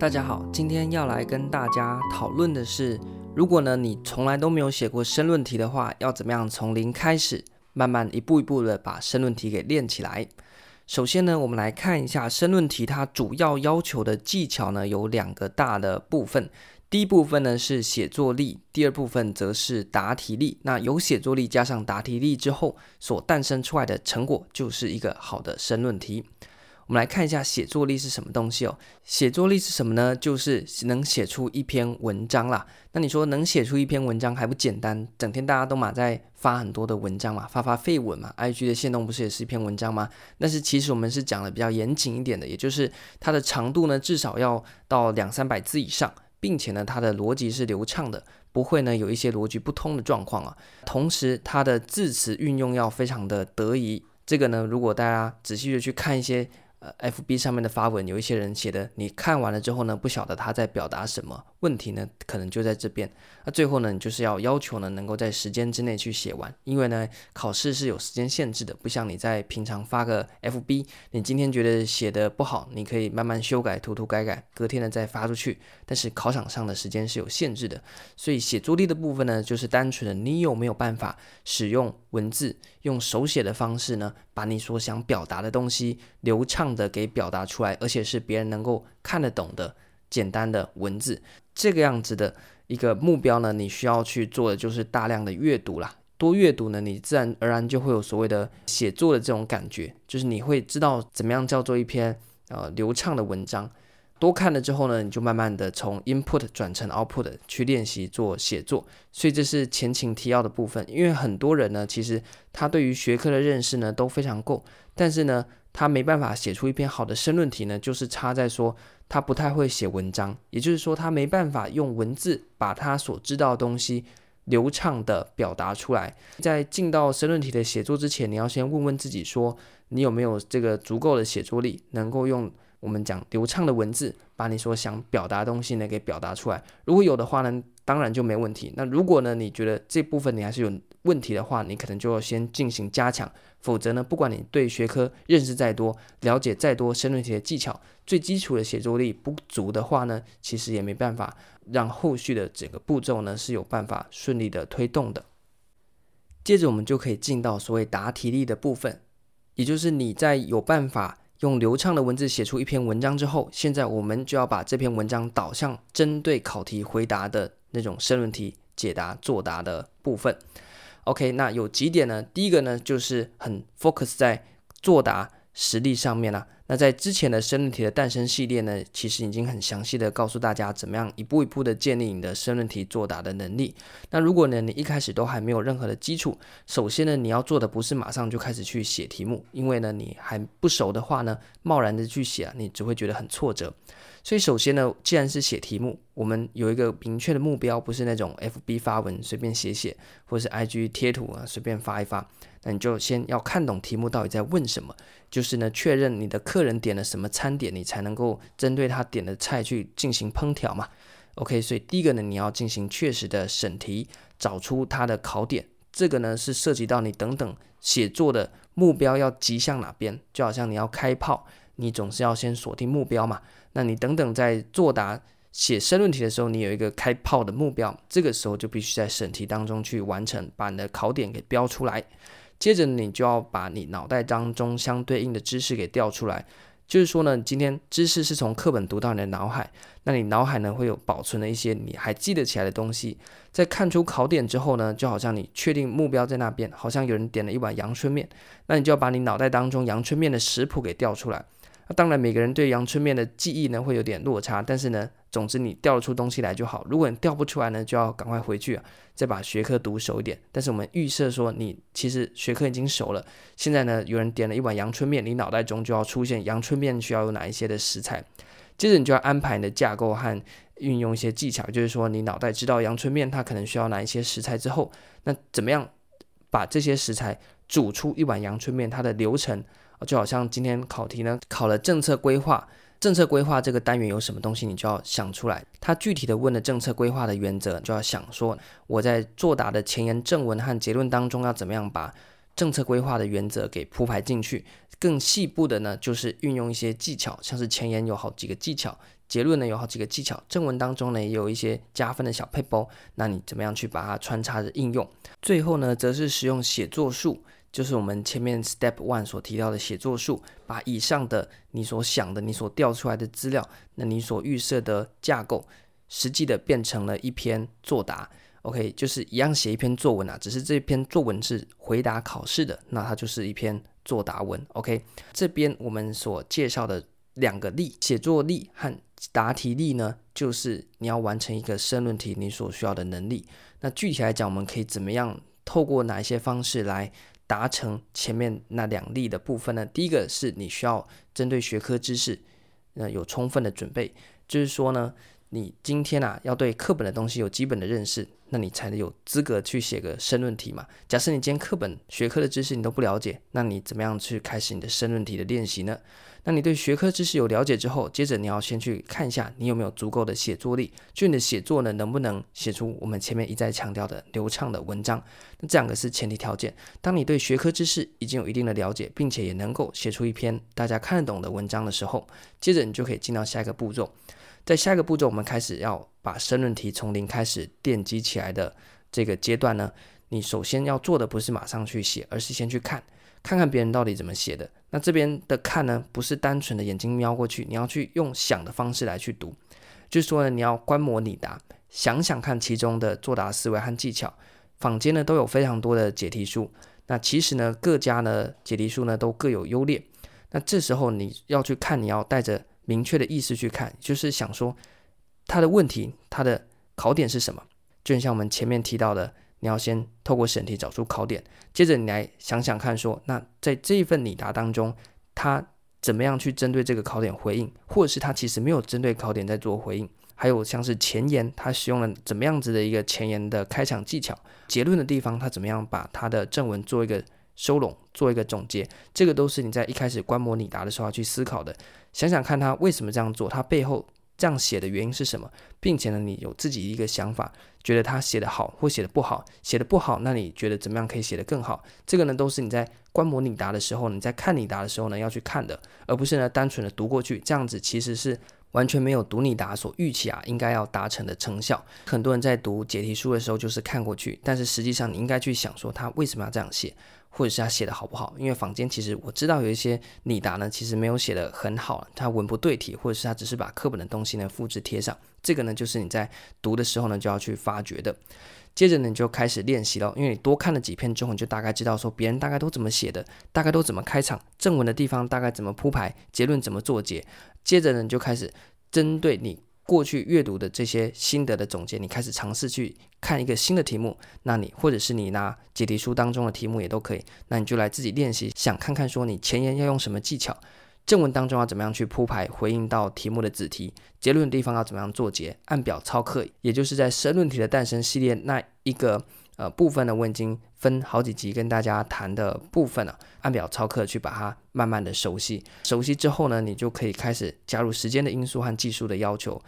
大家好，今天要来跟大家讨论的是，如果呢你从来都没有写过申论题的话，要怎么样从零开始，慢慢一步一步的把申论题给练起来。首先呢，我们来看一下申论题，它主要要求的技巧呢有两个大的部分。第一部分呢是写作力，第二部分则是答题力。那有写作力加上答题力之后，所诞生出来的成果就是一个好的申论题。我们来看一下写作力是什么东西哦。写作力是什么呢？就是能写出一篇文章啦。那你说能写出一篇文章还不简单？整天大家都嘛在发很多的文章嘛，发发废文嘛。IG 的线动不是也是一篇文章吗？但是其实我们是讲的比较严谨一点的，也就是它的长度呢至少要到两三百字以上，并且呢它的逻辑是流畅的，不会呢有一些逻辑不通的状况啊。同时它的字词运用要非常的得宜。这个呢，如果大家仔细的去看一些。呃，FB 上面的发文，有一些人写的，你看完了之后呢，不晓得他在表达什么。问题呢，可能就在这边。最后呢，你就是要要求呢，能够在时间之内去写完，因为呢，考试是有时间限制的，不像你在平常发个 FB，你今天觉得写的不好，你可以慢慢修改，涂涂改改，隔天呢再发出去。但是考场上的时间是有限制的，所以写作力的部分呢，就是单纯的你有没有办法使用文字，用手写的方式呢，把你所想表达的东西流畅的给表达出来，而且是别人能够看得懂的。简单的文字，这个样子的一个目标呢，你需要去做的就是大量的阅读啦。多阅读呢，你自然而然就会有所谓的写作的这种感觉，就是你会知道怎么样叫做一篇呃流畅的文章。多看了之后呢，你就慢慢的从 input 转成 output 去练习做写作。所以这是前情提要的部分，因为很多人呢，其实他对于学科的认识呢都非常够，但是呢，他没办法写出一篇好的申论题呢，就是差在说。他不太会写文章，也就是说，他没办法用文字把他所知道的东西流畅地表达出来。在进到申论题的写作之前，你要先问问自己说，你有没有这个足够的写作力，能够用我们讲流畅的文字，把你所想表达的东西呢给表达出来。如果有的话呢，当然就没问题。那如果呢，你觉得这部分你还是有问题的话，你可能就要先进行加强。否则呢，不管你对学科认识再多，了解再多申论题的技巧，最基础的写作力不足的话呢，其实也没办法让后续的整个步骤呢是有办法顺利的推动的。接着我们就可以进到所谓答题力的部分，也就是你在有办法用流畅的文字写出一篇文章之后，现在我们就要把这篇文章导向针对考题回答的那种申论题解答作答的部分。OK，那有几点呢？第一个呢，就是很 focus 在作答实力上面了、那在之前的申论题的诞生系列呢，其实已经很详细的告诉大家怎么样一步一步的建立你的申论题作答的能力。那如果呢，你一开始都还没有任何的基础，首先呢，你要做的不是马上就开始去写题目，因为呢，你还不熟的话呢，贸然的去写啊，你只会觉得很挫折。所以首先呢，既然是写题目，我们有一个明确的目标，不是那种 FB 发文随便写写，或是 IG 贴图啊随便发一发。那你就先要看懂题目到底在问什么，就是呢，确认你的课个人点了什么餐点，你才能够针对他点的菜去进行烹调嘛。OK，所以第一个呢，你要进行确实的审题，找出他的考点。这个呢是涉及到你等等写作的目标要击向哪边，就好像你要开炮。你总是要先锁定目标嘛？那你等等在作答写申论题的时候，你有一个开炮的目标，这个时候就必须在审题当中去完成，把你的考点给标出来。接着你就要把你脑袋当中相对应的知识给调出来。就是说呢，今天知识是从课本读到你的脑海，那你脑海呢会有保存的一些你还记得起来的东西。在看出考点之后呢，就好像你确定目标在那边，好像有人点了一碗阳春面，那你就要把你脑袋当中阳春面的食谱给调出来。当然，每个人对阳春面的记忆呢会有点落差，但是呢，总之你调出东西来就好。如果你调不出来呢，就要赶快回去啊，再把学科读熟一点。但是我们预设说你其实学科已经熟了，现在呢有人点了一碗阳春面，你脑袋中就要出现阳春面需要有哪一些的食材，接着你就要安排你的架构和运用一些技巧，就是说你脑袋知道阳春面它可能需要哪一些食材之后，那怎么样把这些食材煮出一碗阳春面，它的流程。就好像今天考题呢，考了政策规划，政策规划这个单元有什么东西，你就要想出来。他具体的问的政策规划的原则，就要想说，我在作答的前言、正文和结论当中，要怎么样把政策规划的原则给铺排进去。更细部的呢，就是运用一些技巧，像是前言有好几个技巧，结论呢有好几个技巧，正文当中呢也有一些加分的小配包，那你怎么样去把它穿插着应用？最后呢，则是使用写作术，就是我们前面 Step One 所提到的写作术，把以上的你所想的、你所调出来的资料，那你所预设的架构，实际的变成了一篇作答。OK，就是一样写一篇作文啊，只是这篇作文是回答考试的，那它就是一篇作答文。OK，这边我们所介绍的两个力，写作力和答题力呢，就是你要完成一个申论题你所需要的能力。那具体来讲，我们可以怎么样透过哪一些方式来达成前面那两例的部分呢？第一个是你需要针对学科知识，呃，有充分的准备，就是说呢。你今天啊，要对课本的东西有基本的认识，那你才能有资格去写个申论题嘛。假设你今天课本学科的知识你都不了解，那你怎么样去开始你的申论题的练习呢？那你对学科知识有了解之后，接着你要先去看一下你有没有足够的写作力，就你的写作呢，能不能写出我们前面一再强调的流畅的文章？那这两个是前提条件。当你对学科知识已经有一定的了解，并且也能够写出一篇大家看得懂的文章的时候，接着你就可以进到下一个步骤。在下一个步骤，我们开始要把申论题从零开始奠基起来的这个阶段呢，你首先要做的不是马上去写，而是先去看，看看别人到底怎么写的。那这边的看呢，不是单纯的眼睛瞄过去，你要去用想的方式来去读，就是说呢，你要观摩拟答，想想看其中的作答思维和技巧。坊间呢都有非常多的解题书，那其实呢各家呢解题书呢都各有优劣。那这时候你要去看，你要带着。明确的意思去看，就是想说他的问题，他的考点是什么？就像我们前面提到的，你要先透过审题找出考点，接着你来想想看说，那在这一份拟答当中，他怎么样去针对这个考点回应，或者是他其实没有针对考点在做回应？还有像是前言，他使用了怎么样子的一个前言的开场技巧？结论的地方，他怎么样把他的正文做一个收拢，做一个总结？这个都是你在一开始观摩拟答的时候要去思考的。想想看他为什么这样做，他背后这样写的原因是什么，并且呢，你有自己一个想法，觉得他写的好或写的不好，写的不好，那你觉得怎么样可以写得更好？这个呢，都是你在观摩拟答的时候，你在看拟答的时候呢，要去看的，而不是呢单纯的读过去，这样子其实是完全没有读你答所预期啊应该要达成的成效。很多人在读解题书的时候就是看过去，但是实际上你应该去想说他为什么要这样写。或者是他写的好不好？因为坊间其实我知道有一些拟答呢，其实没有写的很好，他文不对题，或者是他只是把课本的东西呢复制贴上。这个呢，就是你在读的时候呢就要去发掘的。接着呢，你就开始练习了，因为你多看了几篇之后，你就大概知道说别人大概都怎么写的，大概都怎么开场，正文的地方大概怎么铺排，结论怎么做结。接着呢，你就开始针对你。过去阅读的这些心得的总结，你开始尝试去看一个新的题目，那你或者是你拿解题书当中的题目也都可以，那你就来自己练习，想看看说你前言要用什么技巧，正文当中要怎么样去铺排回应到题目的子题，结论的地方要怎么样做结，按表操课，也就是在申论题的诞生系列那一个。呃，部分呢，我已经分好几集跟大家谈的部分了，按表操课去把它慢慢的熟悉。熟悉之后呢，你就可以开始加入时间的因素和技术的要求。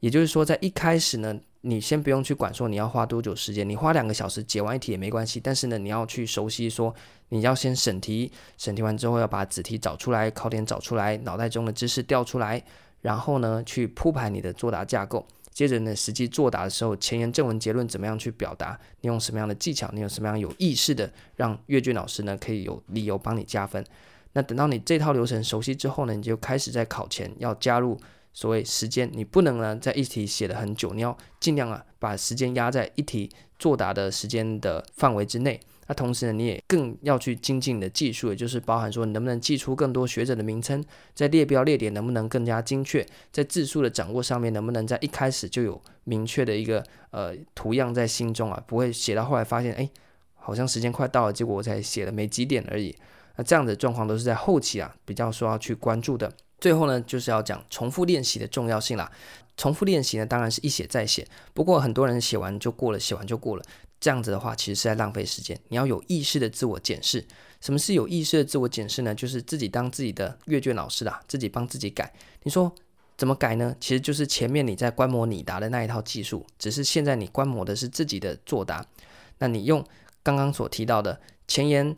也就是说，在一开始呢，你先不用去管说你要花多久时间，你花两个小时解完一题也没关系。但是呢，你要去熟悉说，你要先审题，审题完之后要把子题找出来，考点找出来，脑袋中的知识调出来，然后呢，去铺排你的作答架构。接着呢，实际作答的时候，前言、正文、结论怎么样去表达？你用什么样的技巧？你有什么样有意识的让阅卷老师呢可以有理由帮你加分？那等到你这套流程熟悉之后呢，你就开始在考前要加入所谓时间，你不能呢在一题写的很久，你要尽量啊把时间压在一题作答的时间的范围之内。那同时呢，你也更要去精进你的技术，也就是包含说你能不能记出更多学者的名称，在列标列点能不能更加精确，在字数的掌握上面能不能在一开始就有明确的一个呃图样在心中啊，不会写到后来发现哎，好像时间快到了，结果我才写了没几点而已。那这样的状况都是在后期啊比较说要去关注的。最后呢，就是要讲重复练习的重要性啦。重复练习呢，当然是一写再写，不过很多人写完就过了，写完就过了。这样子的话，其实是在浪费时间。你要有意识的自我检视。什么是有意识的自我检视呢？就是自己当自己的阅卷老师啦，自己帮自己改。你说怎么改呢？其实就是前面你在观摩你答的那一套技术，只是现在你观摩的是自己的作答。那你用刚刚所提到的前言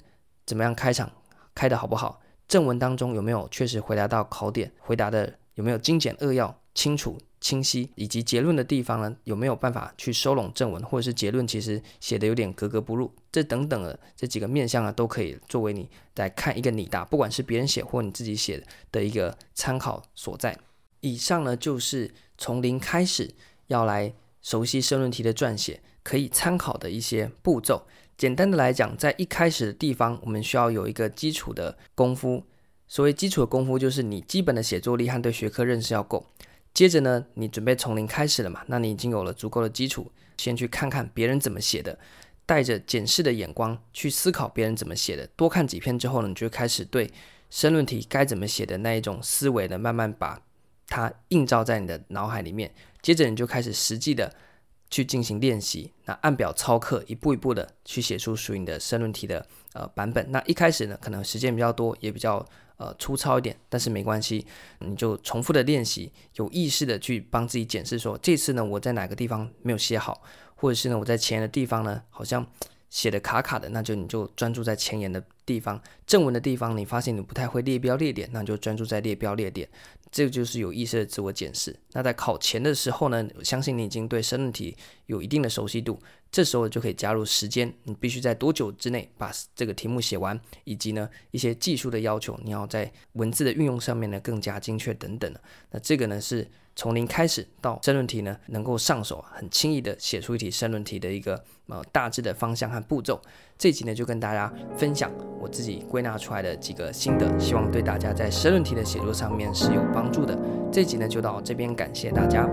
怎么样开场，开得好不好？正文当中有没有确实回答到考点？回答的有没有精简扼要？清楚、清晰，以及结论的地方呢，有没有办法去收拢正文，或者是结论其实写的有点格格不入，这等等的这几个面向呢，都可以作为你来看一个拟答，不管是别人写或你自己写的一个参考所在。以上呢，就是从零开始要来熟悉申论题的撰写，可以参考的一些步骤。简单的来讲，在一开始的地方，我们需要有一个基础的功夫。所谓基础的功夫，就是你基本的写作力和对学科认识要够。接着呢，你准备从零开始了嘛？那你已经有了足够的基础，先去看看别人怎么写的，带着检视的眼光去思考别人怎么写的。多看几篇之后呢，你就开始对申论题该怎么写的那一种思维呢，慢慢把它映照在你的脑海里面。接着你就开始实际的。去进行练习，那按表操课，一步一步的去写出属于你的申论题的呃版本。那一开始呢，可能时间比较多，也比较呃粗糙一点，但是没关系，你就重复的练习，有意识的去帮自己检视说，这次呢我在哪个地方没有写好，或者是呢我在前的地方呢好像写的卡卡的，那就你就专注在前言的地方，正文的地方你发现你不太会列标列点，那你就专注在列标列点。这个就是有意识的自我检视。那在考前的时候呢，我相信你已经对申论题有一定的熟悉度，这时候就可以加入时间，你必须在多久之内把这个题目写完，以及呢一些技术的要求，你要在文字的运用上面呢更加精确等等。那这个呢是从零开始到申论题呢能够上手，很轻易的写出一题申论题的一个呃大致的方向和步骤。这集呢就跟大家分享我自己归纳出来的几个心得，希望对大家在申论题的写作上面是有帮助的。这集呢就到这边，感谢大家。